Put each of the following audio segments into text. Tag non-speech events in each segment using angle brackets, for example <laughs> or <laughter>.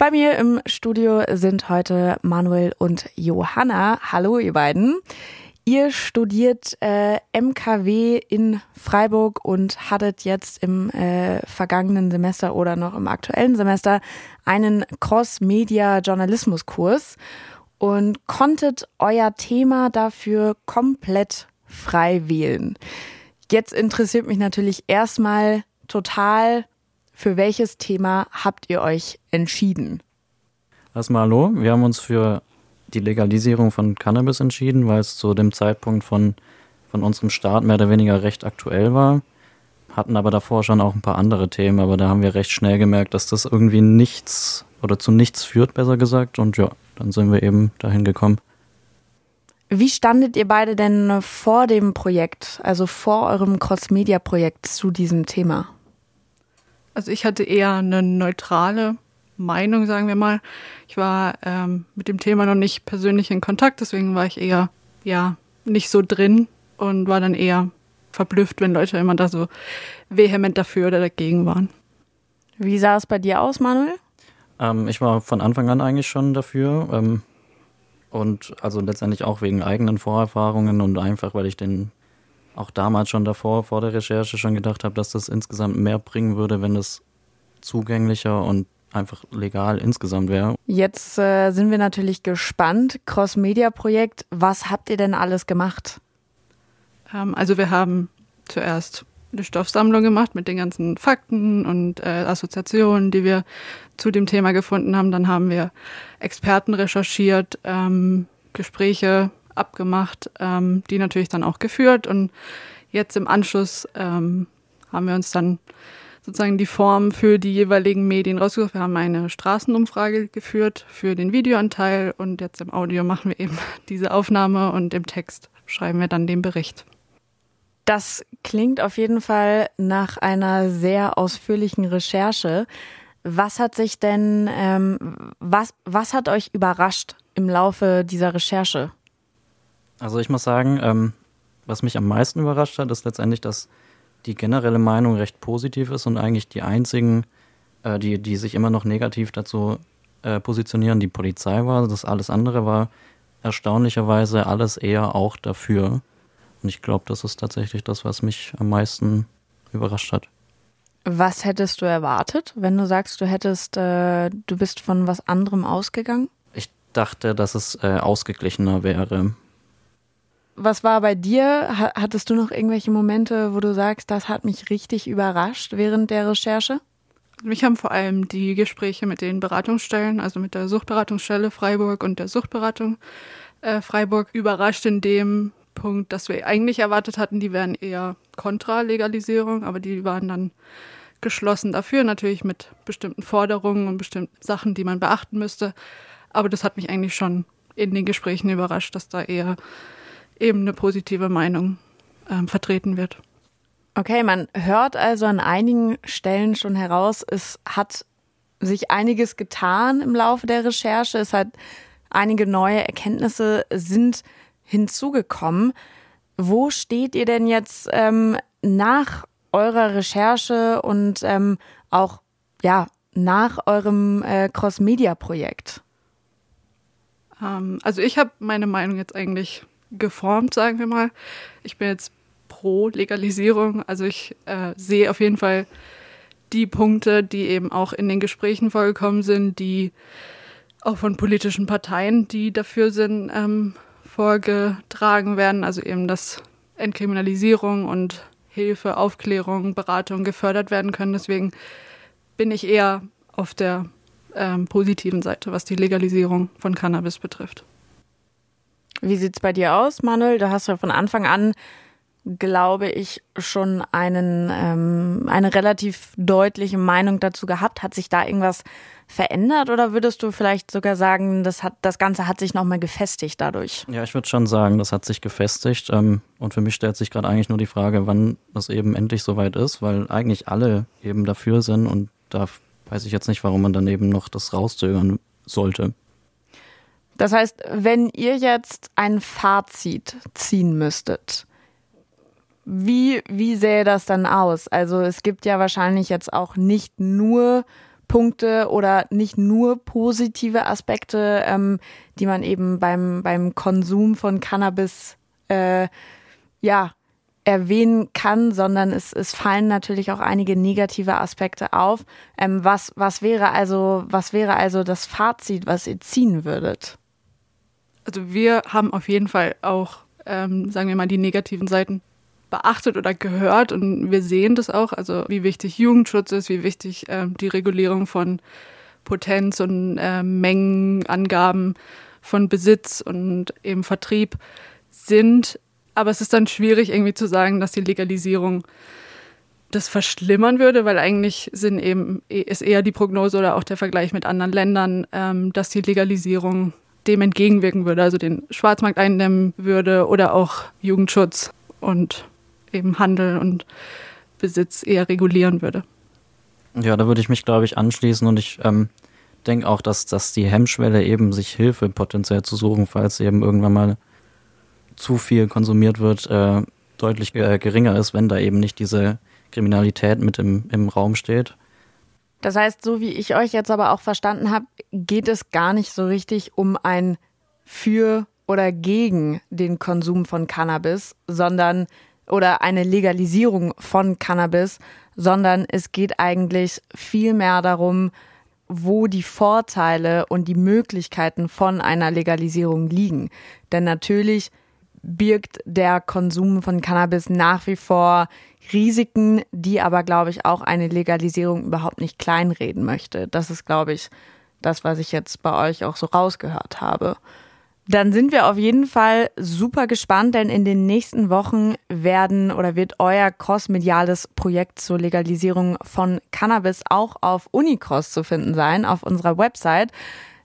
Bei mir im Studio sind heute Manuel und Johanna. Hallo, ihr beiden. Ihr studiert äh, MKW in Freiburg und hattet jetzt im äh, vergangenen Semester oder noch im aktuellen Semester einen Cross-Media-Journalismus-Kurs und konntet euer Thema dafür komplett frei wählen. Jetzt interessiert mich natürlich erstmal total, für welches Thema habt ihr euch entschieden? Erstmal hallo, wir haben uns für die Legalisierung von Cannabis entschieden, weil es zu dem Zeitpunkt von, von unserem Start mehr oder weniger recht aktuell war. Hatten aber davor schon auch ein paar andere Themen, aber da haben wir recht schnell gemerkt, dass das irgendwie nichts oder zu nichts führt, besser gesagt. Und ja, dann sind wir eben dahin gekommen. Wie standet ihr beide denn vor dem Projekt, also vor eurem Cross-Media-Projekt zu diesem Thema? Also ich hatte eher eine neutrale Meinung, sagen wir mal. Ich war ähm, mit dem Thema noch nicht persönlich in Kontakt, deswegen war ich eher ja nicht so drin und war dann eher verblüfft, wenn Leute immer da so vehement dafür oder dagegen waren. Wie sah es bei dir aus, Manuel? Ähm, ich war von Anfang an eigentlich schon dafür. Ähm, und also letztendlich auch wegen eigenen Vorerfahrungen und einfach, weil ich den auch damals schon davor, vor der Recherche schon gedacht habe, dass das insgesamt mehr bringen würde, wenn es zugänglicher und einfach legal insgesamt wäre. Jetzt äh, sind wir natürlich gespannt. Cross-Media-Projekt, was habt ihr denn alles gemacht? Ähm, also wir haben zuerst eine Stoffsammlung gemacht mit den ganzen Fakten und äh, Assoziationen, die wir zu dem Thema gefunden haben. Dann haben wir Experten recherchiert, ähm, Gespräche abgemacht, ähm, die natürlich dann auch geführt. Und jetzt im Anschluss ähm, haben wir uns dann sozusagen die Form für die jeweiligen Medien rausgesucht. Wir haben eine Straßenumfrage geführt für den Videoanteil und jetzt im Audio machen wir eben <laughs> diese Aufnahme und im Text schreiben wir dann den Bericht. Das klingt auf jeden Fall nach einer sehr ausführlichen Recherche. Was hat sich denn, ähm, was, was hat euch überrascht im Laufe dieser Recherche? Also ich muss sagen, ähm, was mich am meisten überrascht hat, ist letztendlich, dass die generelle Meinung recht positiv ist und eigentlich die einzigen, äh, die, die sich immer noch negativ dazu äh, positionieren, die Polizei war. Das alles andere war erstaunlicherweise alles eher auch dafür. Und ich glaube, das ist tatsächlich das, was mich am meisten überrascht hat. Was hättest du erwartet, wenn du sagst, du hättest, äh, du bist von was anderem ausgegangen? Ich dachte, dass es äh, ausgeglichener wäre was war bei dir? Hattest du noch irgendwelche Momente, wo du sagst, das hat mich richtig überrascht während der Recherche? Mich haben vor allem die Gespräche mit den Beratungsstellen, also mit der Suchtberatungsstelle Freiburg und der Suchtberatung äh, Freiburg, überrascht in dem Punkt, dass wir eigentlich erwartet hatten, die wären eher kontra Legalisierung, aber die waren dann geschlossen dafür, natürlich mit bestimmten Forderungen und bestimmten Sachen, die man beachten müsste. Aber das hat mich eigentlich schon in den Gesprächen überrascht, dass da eher eben eine positive Meinung ähm, vertreten wird. Okay, man hört also an einigen Stellen schon heraus, es hat sich einiges getan im Laufe der Recherche. Es hat einige neue Erkenntnisse sind hinzugekommen. Wo steht ihr denn jetzt ähm, nach eurer Recherche und ähm, auch ja nach eurem äh, Cross-Media-Projekt? Ähm, also ich habe meine Meinung jetzt eigentlich geformt, sagen wir mal. Ich bin jetzt pro Legalisierung. Also ich äh, sehe auf jeden Fall die Punkte, die eben auch in den Gesprächen vorgekommen sind, die auch von politischen Parteien, die dafür sind, ähm, vorgetragen werden. Also eben, dass Entkriminalisierung und Hilfe, Aufklärung, Beratung gefördert werden können. Deswegen bin ich eher auf der ähm, positiven Seite, was die Legalisierung von Cannabis betrifft. Wie sieht's bei dir aus, Manuel? Du hast ja von Anfang an, glaube ich, schon einen, ähm, eine relativ deutliche Meinung dazu gehabt. Hat sich da irgendwas verändert oder würdest du vielleicht sogar sagen, das, hat, das Ganze hat sich nochmal gefestigt dadurch? Ja, ich würde schon sagen, das hat sich gefestigt. Ähm, und für mich stellt sich gerade eigentlich nur die Frage, wann das eben endlich soweit ist, weil eigentlich alle eben dafür sind und da weiß ich jetzt nicht, warum man dann eben noch das rauszögern sollte. Das heißt, wenn ihr jetzt ein Fazit ziehen müsstet, wie, wie sähe das dann aus? Also es gibt ja wahrscheinlich jetzt auch nicht nur Punkte oder nicht nur positive Aspekte, ähm, die man eben beim, beim Konsum von Cannabis äh, ja, erwähnen kann, sondern es, es fallen natürlich auch einige negative Aspekte auf. Ähm, was, was wäre also, was wäre also das Fazit, was ihr ziehen würdet? Also wir haben auf jeden Fall auch, ähm, sagen wir mal, die negativen Seiten beachtet oder gehört und wir sehen das auch, also wie wichtig Jugendschutz ist, wie wichtig ähm, die Regulierung von Potenz und äh, Mengenangaben von Besitz und eben Vertrieb sind. Aber es ist dann schwierig irgendwie zu sagen, dass die Legalisierung das verschlimmern würde, weil eigentlich sind eben, ist eher die Prognose oder auch der Vergleich mit anderen Ländern, ähm, dass die Legalisierung dem entgegenwirken würde, also den Schwarzmarkt eindämmen würde oder auch Jugendschutz und eben Handel und Besitz eher regulieren würde. Ja, da würde ich mich, glaube ich, anschließen und ich ähm, denke auch, dass, dass die Hemmschwelle eben, sich Hilfe potenziell zu suchen, falls eben irgendwann mal zu viel konsumiert wird, äh, deutlich äh, geringer ist, wenn da eben nicht diese Kriminalität mit im, im Raum steht. Das heißt, so wie ich euch jetzt aber auch verstanden habe, geht es gar nicht so richtig um ein für oder gegen den Konsum von Cannabis, sondern oder eine Legalisierung von Cannabis, sondern es geht eigentlich viel mehr darum, wo die Vorteile und die Möglichkeiten von einer Legalisierung liegen. Denn natürlich birgt der Konsum von Cannabis nach wie vor Risiken, die aber, glaube ich, auch eine Legalisierung überhaupt nicht kleinreden möchte. Das ist, glaube ich, das, was ich jetzt bei euch auch so rausgehört habe. Dann sind wir auf jeden Fall super gespannt, denn in den nächsten Wochen werden oder wird euer crossmediales Projekt zur Legalisierung von Cannabis auch auf Unicross zu finden sein, auf unserer Website.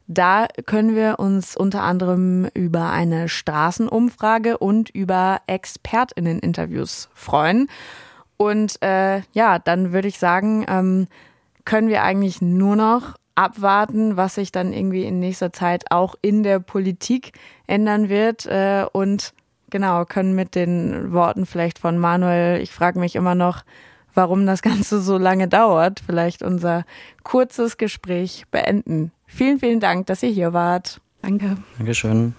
Da können wir uns unter anderem über eine Straßenumfrage und über ExpertInnen-Interviews freuen. Und äh, ja, dann würde ich sagen, ähm, können wir eigentlich nur noch abwarten, was sich dann irgendwie in nächster Zeit auch in der Politik ändern wird äh, und genau können mit den Worten vielleicht von Manuel, ich frage mich immer noch, warum das Ganze so lange dauert, vielleicht unser kurzes Gespräch beenden. Vielen, vielen Dank, dass ihr hier wart. Danke. Dankeschön.